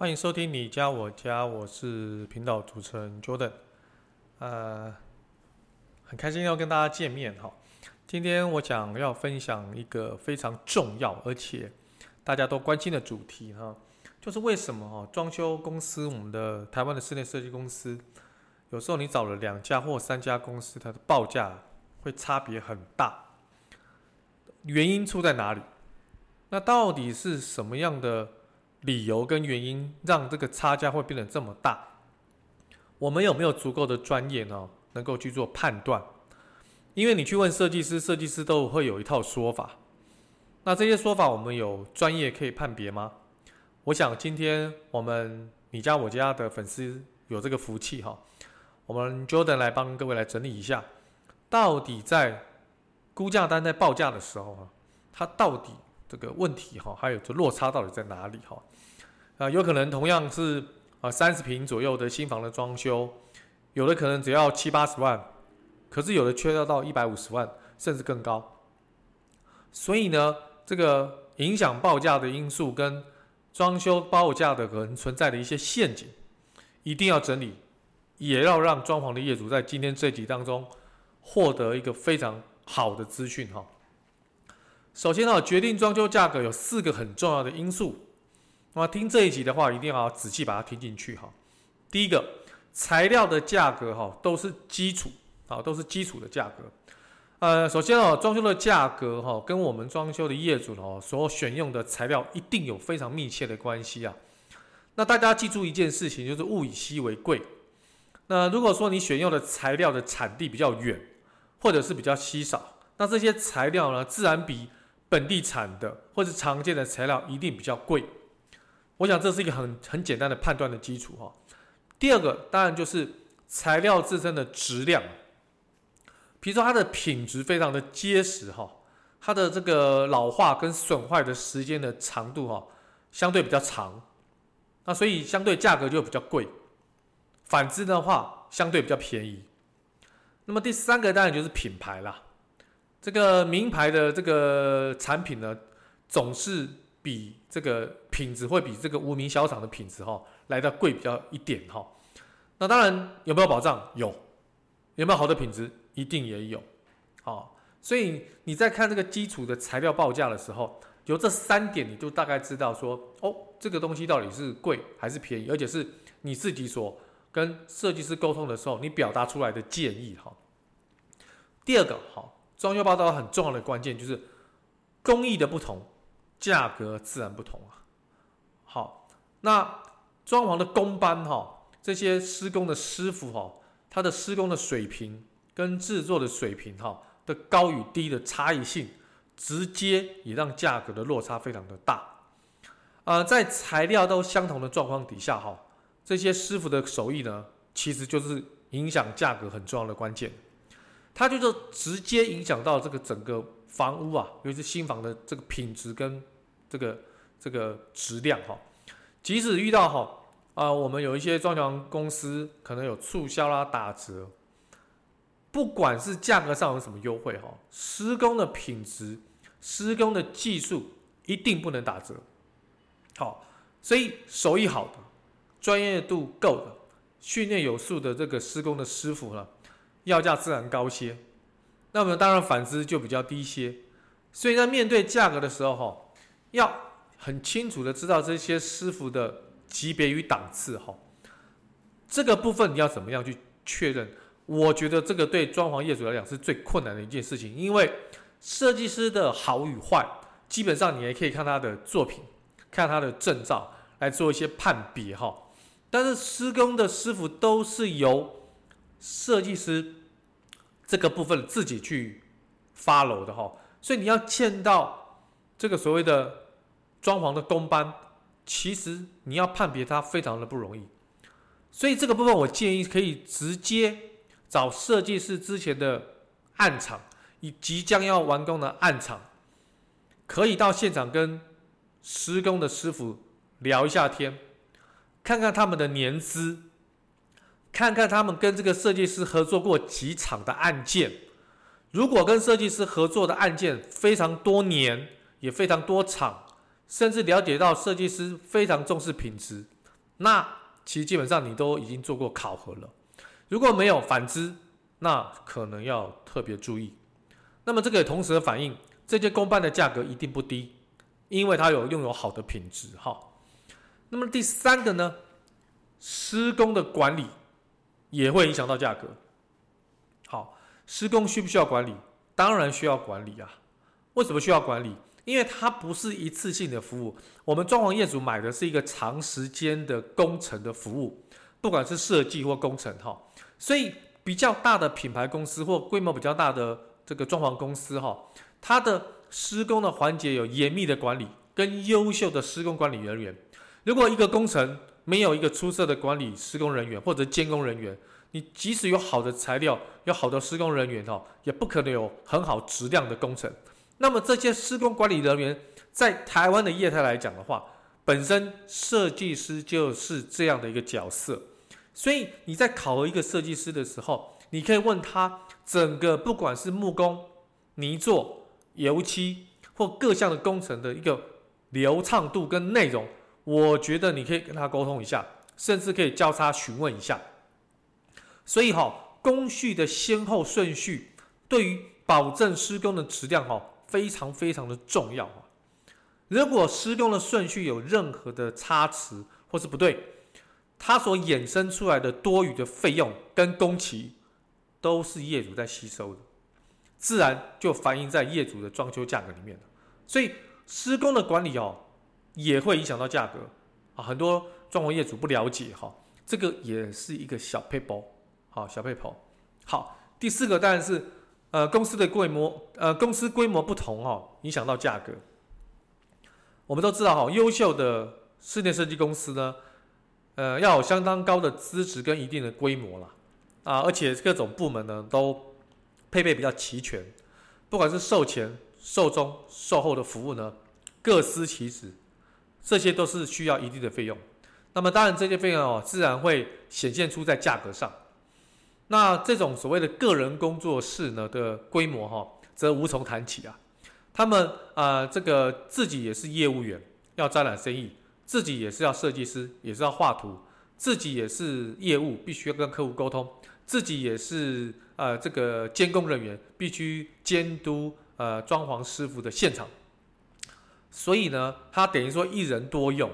欢迎收听你家我家，我是频道主持人 Jordan，呃，很开心要跟大家见面哈。今天我想要分享一个非常重要而且大家都关心的主题哈，就是为什么哈装修公司，我们的台湾的室内设计公司，有时候你找了两家或三家公司，它的报价会差别很大，原因出在哪里？那到底是什么样的？理由跟原因让这个差价会变得这么大，我们有没有足够的专业呢？能够去做判断？因为你去问设计师，设计师都会有一套说法。那这些说法，我们有专业可以判别吗？我想今天我们你家我家的粉丝有这个福气哈，我们 Jordan 来帮各位来整理一下，到底在估价单在报价的时候啊，它到底这个问题哈，还有这落差到底在哪里哈？啊，有可能同样是啊三十平左右的新房的装修，有的可能只要七八十万，可是有的却要到一百五十万甚至更高。所以呢，这个影响报价的因素跟装修报价的可能存在的一些陷阱，一定要整理，也要让装潢的业主在今天这集当中获得一个非常好的资讯哈。首先呢，决定装修价格有四个很重要的因素。那么听这一集的话，一定要仔细把它听进去哈。第一个，材料的价格哈都是基础啊，都是基础的价格。呃，首先哦，装修的价格哈跟我们装修的业主哦所选用的材料一定有非常密切的关系啊。那大家记住一件事情，就是物以稀为贵。那如果说你选用的材料的产地比较远，或者是比较稀少，那这些材料呢，自然比本地产的或者常见的材料一定比较贵。我想这是一个很很简单的判断的基础哈。第二个当然就是材料自身的质量，比如说它的品质非常的结实哈，它的这个老化跟损坏的时间的长度哈相对比较长，那所以相对价格就比较贵。反之的话相对比较便宜。那么第三个当然就是品牌啦，这个名牌的这个产品呢总是。比这个品质会比这个无名小厂的品质哈来得贵比较一点哈，那当然有没有保障？有，有没有好的品质？一定也有，好，所以你在看这个基础的材料报价的时候，有这三点，你就大概知道说，哦，这个东西到底是贵还是便宜，而且是你自己所跟设计师沟通的时候，你表达出来的建议哈。第二个，好，装修报道很重要的关键就是工艺的不同。价格自然不同啊。好，那装潢的工班哈，这些施工的师傅哈，他的施工的水平跟制作的水平哈的高与低的差异性，直接也让价格的落差非常的大。呃，在材料都相同的状况底下哈，这些师傅的手艺呢，其实就是影响价格很重要的关键。它就是直接影响到这个整个房屋啊，尤其是新房的这个品质跟这个这个质量哈。即使遇到哈啊，我们有一些装潢公司可能有促销啦、打折，不管是价格上有什么优惠哈，施工的品质、施工的技术一定不能打折。好，所以手艺好的、专业度够的、训练有素的这个施工的师傅呢，要价自然高些，那么当然反之就比较低些，所以在面对价格的时候，哈，要很清楚的知道这些师傅的级别与档次，哈，这个部分你要怎么样去确认？我觉得这个对装潢业主来讲是最困难的一件事情，因为设计师的好与坏，基本上你也可以看他的作品，看他的证照来做一些判别，哈，但是施工的师傅都是由设计师这个部分自己去 follow 的哈，所以你要见到这个所谓的装潢的工班，其实你要判别它非常的不容易。所以这个部分我建议可以直接找设计师之前的暗场，以即将要完工的暗场，可以到现场跟施工的师傅聊一下天，看看他们的年资，看看他们跟这个设计师合作过几场的案件。如果跟设计师合作的案件非常多年，也非常多场，甚至了解到设计师非常重视品质，那其实基本上你都已经做过考核了。如果没有，反之，那可能要特别注意。那么这个也同时的反映，这些公办的价格一定不低，因为它有拥有好的品质。哈，那么第三个呢，施工的管理也会影响到价格。好。施工需不需要管理？当然需要管理啊！为什么需要管理？因为它不是一次性的服务。我们装潢业主买的是一个长时间的工程的服务，不管是设计或工程哈。所以比较大的品牌公司或规模比较大的这个装潢公司哈，它的施工的环节有严密的管理跟优秀的施工管理人员。如果一个工程没有一个出色的管理施工人员或者监工人员，你即使有好的材料，有好的施工人员哦，也不可能有很好质量的工程。那么这些施工管理人员在台湾的业态来讲的话，本身设计师就是这样的一个角色。所以你在考核一个设计师的时候，你可以问他整个不管是木工、泥作、油漆或各项的工程的一个流畅度跟内容，我觉得你可以跟他沟通一下，甚至可以交叉询问一下。所以哈，工序的先后顺序对于保证施工的质量哈，非常非常的重要啊。如果施工的顺序有任何的差池或是不对，它所衍生出来的多余的费用跟工期，都是业主在吸收的，自然就反映在业主的装修价格里面。所以施工的管理哦，也会影响到价格啊。很多装潢业主不了解哈，这个也是一个小撇步。好，小配头。好，第四个当然是，呃，公司的规模，呃，公司规模不同哦，影响到价格。我们都知道哈，优秀的室内设计公司呢，呃，要有相当高的资质跟一定的规模啦，啊，而且各种部门呢都配备比较齐全，不管是售前、售中、售后的服务呢，各司其职，这些都是需要一定的费用。那么当然这些费用哦，自然会显现出在价格上。那这种所谓的个人工作室呢的规模哈，则无从谈起啊。他们啊、这个自己也是业务员，要招揽生意，自己也是要设计师，也是要画图，自己也是业务，必须要跟客户沟通，自己也是呃这个监工人员，必须监督呃装潢师傅的现场。所以呢，他等于说一人多用。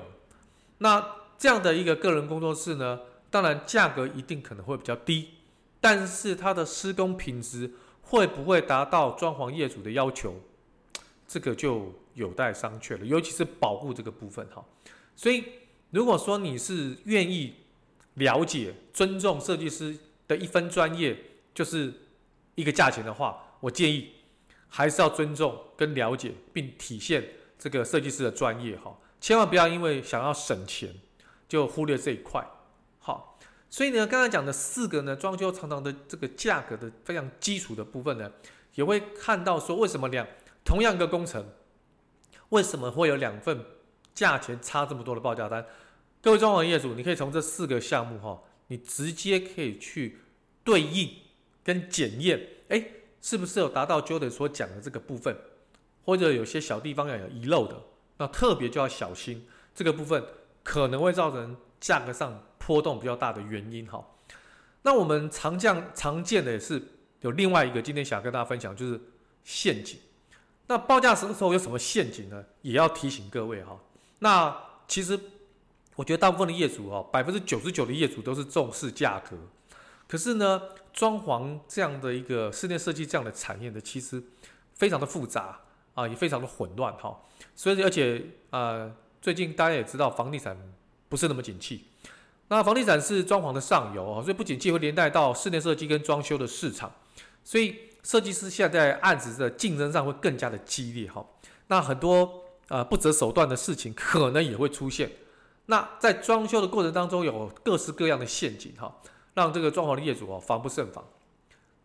那这样的一个个人工作室呢，当然价格一定可能会比较低。但是它的施工品质会不会达到装潢业主的要求？这个就有待商榷了。尤其是保护这个部分哈。所以如果说你是愿意了解、尊重设计师的一分专业，就是一个价钱的话，我建议还是要尊重跟了解，并体现这个设计师的专业哈。千万不要因为想要省钱，就忽略这一块。好。所以呢，刚才讲的四个呢，装修常常的这个价格的非常基础的部分呢，也会看到说，为什么两同样一个工程，为什么会有两份价钱差这么多的报价单？各位装潢业主，你可以从这四个项目哈，你直接可以去对应跟检验，哎，是不是有达到 Jordan 所讲的这个部分，或者有些小地方要有遗漏的，那特别就要小心这个部分，可能会造成价格上。波动比较大的原因哈，那我们常见常见的也是有另外一个，今天想跟大家分享就是陷阱。那报价什么时候有什么陷阱呢？也要提醒各位哈。那其实我觉得大部分的业主哈，百分之九十九的业主都是重视价格。可是呢，装潢这样的一个室内设计这样的产业呢，其实非常的复杂啊，也非常的混乱哈。所以而且呃，最近大家也知道房地产不是那么景气。那房地产是装潢的上游啊，所以不景气会连带到室内设计跟装修的市场，所以设计师现在在案子的竞争上会更加的激烈哈。那很多呃不择手段的事情可能也会出现那在装修的过程当中，有各式各样的陷阱哈，让这个装潢的业主哦防不胜防。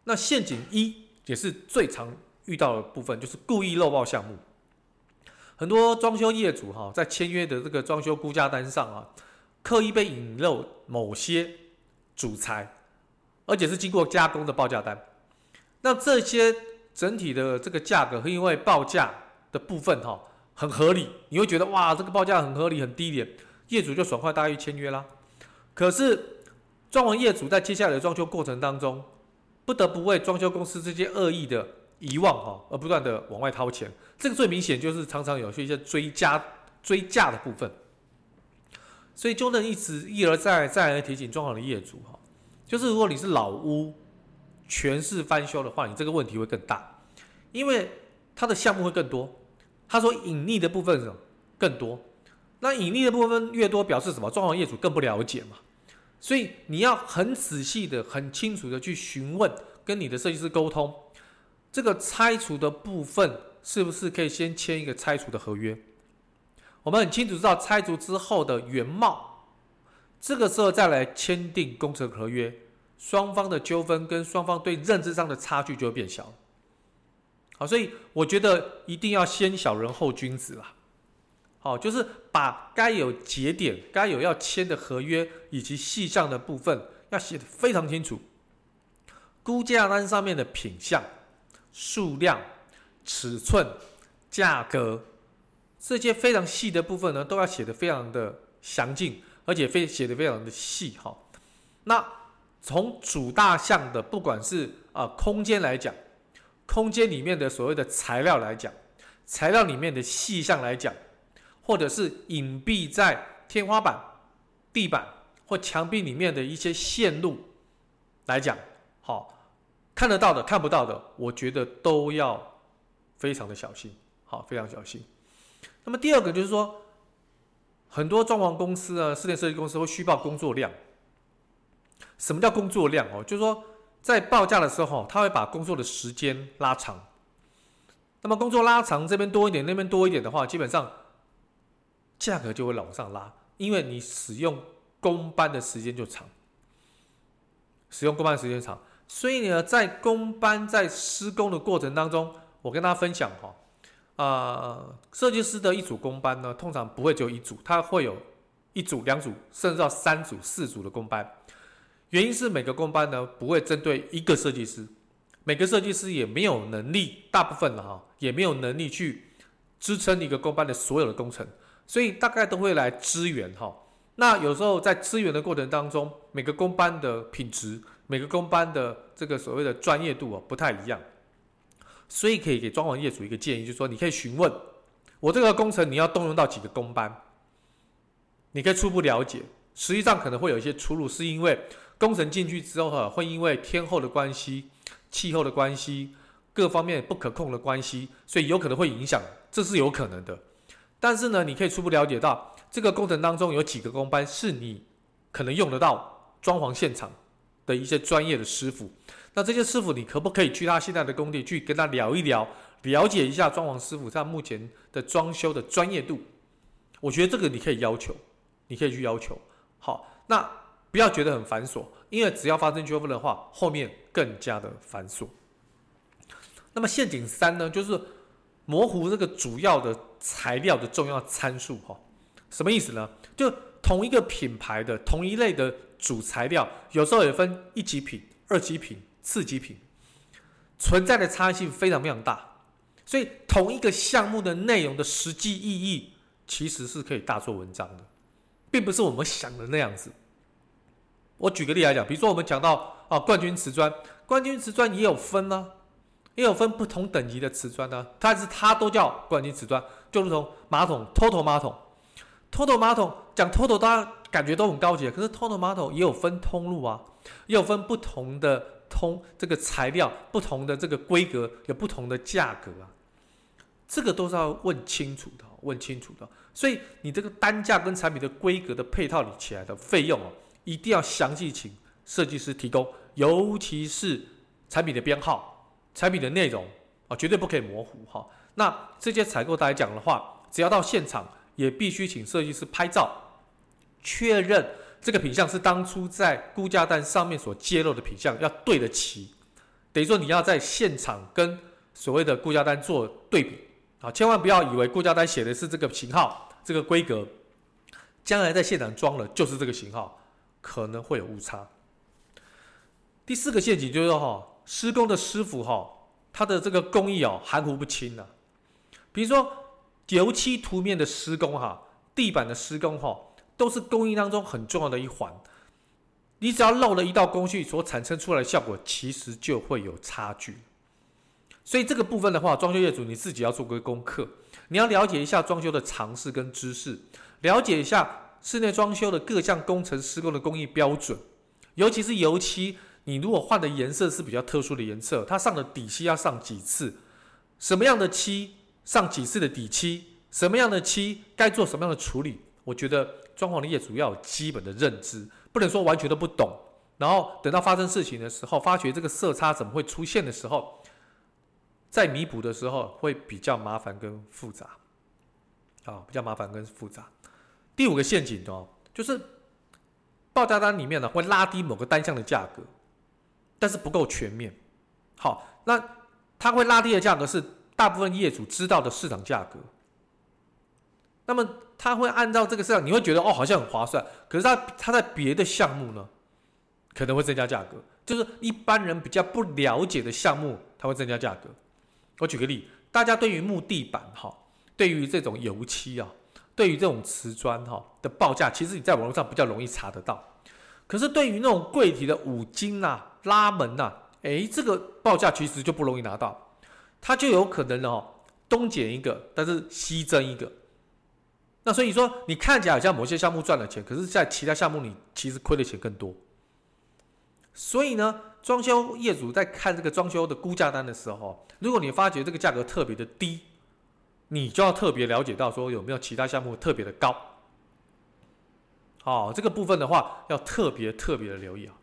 那陷阱一也是最常遇到的部分，就是故意漏报项目。很多装修业主哈，在签约的这个装修估价单上啊，刻意被引漏某些主材，而且是经过加工的报价单。那这些整体的这个价格，会因为报价的部分哈很合理，你会觉得哇，这个报价很合理很低廉。业主就爽快答应签约啦，可是装潢业主在接下来的装修过程当中，不得不为装修公司这些恶意的遗忘哈而不断的往外掏钱，这个最明显就是常常有一些追加追价的部分，所以就能一直一而再再而提醒装潢的业主哈，就是如果你是老屋全室翻修的话，你这个问题会更大，因为它的项目会更多，它所隐匿的部分更多。那隐匿的部分越多，表示什么？装潢业主更不了解嘛。所以你要很仔细的、很清楚的去询问，跟你的设计师沟通，这个拆除的部分是不是可以先签一个拆除的合约？我们很清楚知道拆除之后的原貌，这个时候再来签订工程合约，双方的纠纷跟双方对认知上的差距就会变小。好，所以我觉得一定要先小人后君子啦。好，就是把该有节点、该有要签的合约以及细项的部分要写得非常清楚。估价单上面的品项、数量、尺寸、价格这些非常细的部分呢，都要写得非常的详尽，而且非写得非常的细。哈，那从主大项的，不管是啊、空间来讲，空间里面的所谓的材料来讲，材料里面的细项来讲。或者是隐蔽在天花板、地板或墙壁里面的一些线路来讲，好，看得到的、看不到的，我觉得都要非常的小心，好，非常小心。那么第二个就是说，很多装潢公司啊、室内设计公司会虚报工作量。什么叫工作量哦？就是说在报价的时候，他会把工作的时间拉长。那么工作拉长，这边多一点，那边多一点的话，基本上。价格就会往上拉，因为你使用工班的时间就长，使用工班的时间长，所以呢，在工班在施工的过程当中，我跟大家分享哈，啊，设计师的一组工班呢，通常不会只有一组，它会有一组、两组，甚至到三组、四组的工班。原因是每个工班呢，不会针对一个设计师，每个设计师也没有能力，大部分的哈，也没有能力去支撑一个工班的所有的工程。所以大概都会来支援哈，那有时候在支援的过程当中，每个工班的品质，每个工班的这个所谓的专业度啊不太一样，所以可以给装潢业主一个建议，就是说你可以询问我这个工程你要动用到几个工班，你可以初步了解，实际上可能会有一些出入，是因为工程进去之后哈，会因为天候的关系、气候的关系、各方面不可控的关系，所以有可能会影响，这是有可能的。但是呢，你可以初步了解到这个工程当中有几个工班是你可能用得到装潢现场的一些专业的师傅。那这些师傅，你可不可以去他现在的工地去跟他聊一聊，了解一下装潢师傅他目前的装修的专业度？我觉得这个你可以要求，你可以去要求。好，那不要觉得很繁琐，因为只要发生纠纷的话，后面更加的繁琐。那么陷阱三呢，就是。模糊这个主要的材料的重要参数，哈，什么意思呢？就同一个品牌的同一类的主材料，有时候也分一级品、二级品、次级品，存在的差异性非常非常大。所以同一个项目的内容的实际意义，其实是可以大做文章的，并不是我们想的那样子。我举个例来讲，比如说我们讲到啊，冠军瓷砖，冠军瓷砖也有分呢、也有分不同等级的瓷砖呢，但是它都叫冠军瓷砖，就如同马桶，TOTO 马桶，TOTO 马桶讲 TOTO，大家感觉都很高级，可是 TOTO 马桶也有分通路啊，也有分不同的通这个材料，不同的这个规格，有不同的价格啊，这个都是要问清楚的，问清楚的。所以你这个单价跟产品的规格的配套理起来的费用哦，一定要详细请设计师提供，尤其是产品的编号。产品的内容啊，绝对不可以模糊哈。那这些采购来讲的话，只要到现场，也必须请设计师拍照，确认这个品相是当初在估价单上面所揭露的品相，要对得齐。等于说你要在现场跟所谓的估价单做对比啊，千万不要以为估价单写的是这个型号、这个规格，将来在现场装了就是这个型号，可能会有误差。第四个陷阱就是说哈，施工的师傅哈，他的这个工艺哦含糊不清呐。比如说油漆涂面的施工哈，地板的施工哈，都是工艺当中很重要的一环。你只要漏了一道工序，所产生出来的效果其实就会有差距。所以这个部分的话，装修业主你自己要做个功课，你要了解一下装修的常识跟知识，了解一下室内装修的各项工程施工的工艺标准，尤其是油漆。你如果换的颜色是比较特殊的颜色，它上的底漆要上几次？什么样的漆上几次的底漆？什么样的漆该做什么样的处理？我觉得装潢的业主要有基本的认知，不能说完全都不懂。然后等到发生事情的时候，发觉这个色差怎么会出现的时候，在弥补的时候会比较麻烦跟复杂。啊，比较麻烦跟复杂。第五个陷阱哦，就是报价单里面呢会拉低某个单项的价格。但是不够全面，好，那它会拉低的价格是大部分业主知道的市场价格。那么他会按照这个市场，你会觉得哦好像很划算，可是他他在别的项目呢，可能会增加价格，就是一般人比较不了解的项目，它会增加价格。我举个例，大家对于木地板哈，对于这种油漆啊，对于这种瓷砖哈的报价，其实你在网络上比较容易查得到。可是对于那种柜体的五金呐、拉门呐，哎，这个报价其实就不容易拿到，它就有可能哦，东减一个，但是西增一个。那所以说，你看起来好像某些项目赚了钱，可是，在其他项目你其实亏的钱更多。所以呢，装修业主在看这个装修的估价单的时候，如果你发觉这个价格特别的低，你就要特别了解到说有没有其他项目特别的高。好、哦，这个部分的话要特别特别的留意啊。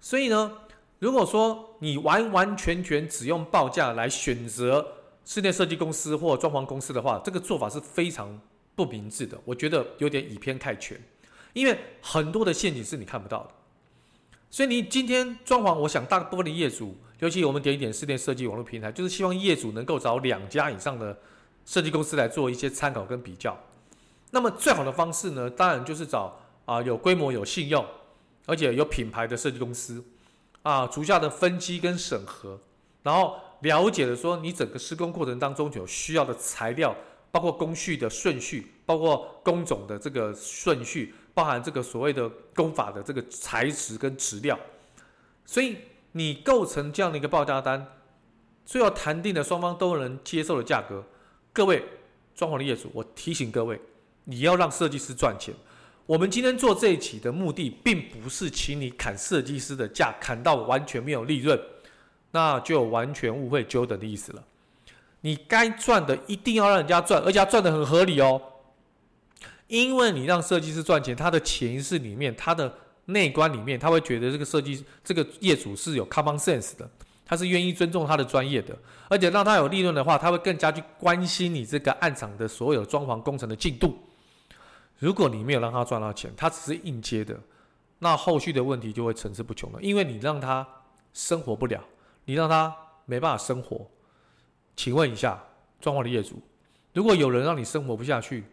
所以呢，如果说你完完全全只用报价来选择室内设计公司或装潢公司的话，这个做法是非常不明智的。我觉得有点以偏概全，因为很多的陷阱是你看不到的。所以你今天装潢，我想大部分的业主，尤其我们点一点室内设计网络平台，就是希望业主能够找两家以上的设计公司来做一些参考跟比较。那么最好的方式呢，当然就是找。啊，有规模、有信用，而且有品牌的设计公司，啊，足下的分析跟审核，然后了解了说你整个施工过程当中有需要的材料，包括工序的顺序，包括工种的这个顺序，包含这个所谓的工法的这个材质跟质料，所以你构成这样的一个报价单，最后谈定的双方都能接受的价格，各位装潢的业主，我提醒各位，你要让设计师赚钱。我们今天做这一期的目的，并不是请你砍设计师的价，砍到完全没有利润，那就完全误会 Jody 的意思了。你该赚的一定要让人家赚，而且要赚得很合理哦。因为你让设计师赚钱，他的潜意识里面，他的内观里面，他会觉得这个设计这个业主是有 common sense 的，他是愿意尊重他的专业的，而且让他有利润的话，他会更加去关心你这个案场的所有装潢工程的进度。如果你没有让他赚到钱，他只是应接的，那后续的问题就会层出不穷了。因为你让他生活不了，你让他没办法生活。请问一下，装潢的业主，如果有人让你生活不下去，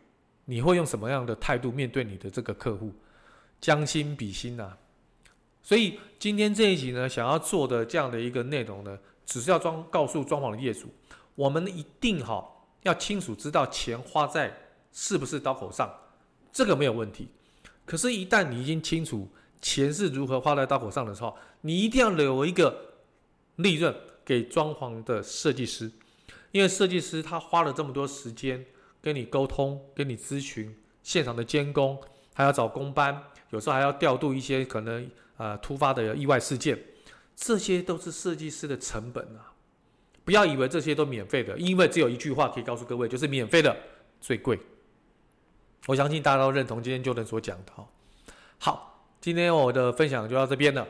你会用什么样的态度面对你的这个客户？将心比心呐、所以今天这一集呢，想要做的这样的一个内容呢，只是要装告诉装潢的业主，我们一定哈要清楚知道钱花在是不是刀口上。这个没有问题，可是，一旦你已经清楚钱是如何花在刀口上的时候，你一定要留一个利润给装潢的设计师，因为设计师他花了这么多时间跟你沟通、跟你咨询、现场的监工，还要找工班，有时候还要调度一些可能呃突发的意外事件，这些都是设计师的成本啊！不要以为这些都免费的，因为只有一句话可以告诉各位，就是免费的最贵。我相信大家都认同今天就能所讲的哈。好，今天我的分享就到这边了。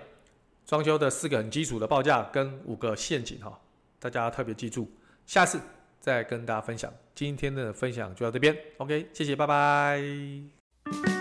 装修的四个很基础的报价跟五个陷阱哈，大家特别记住，下次再跟大家分享。今天的分享就到这边，OK，谢谢，拜拜。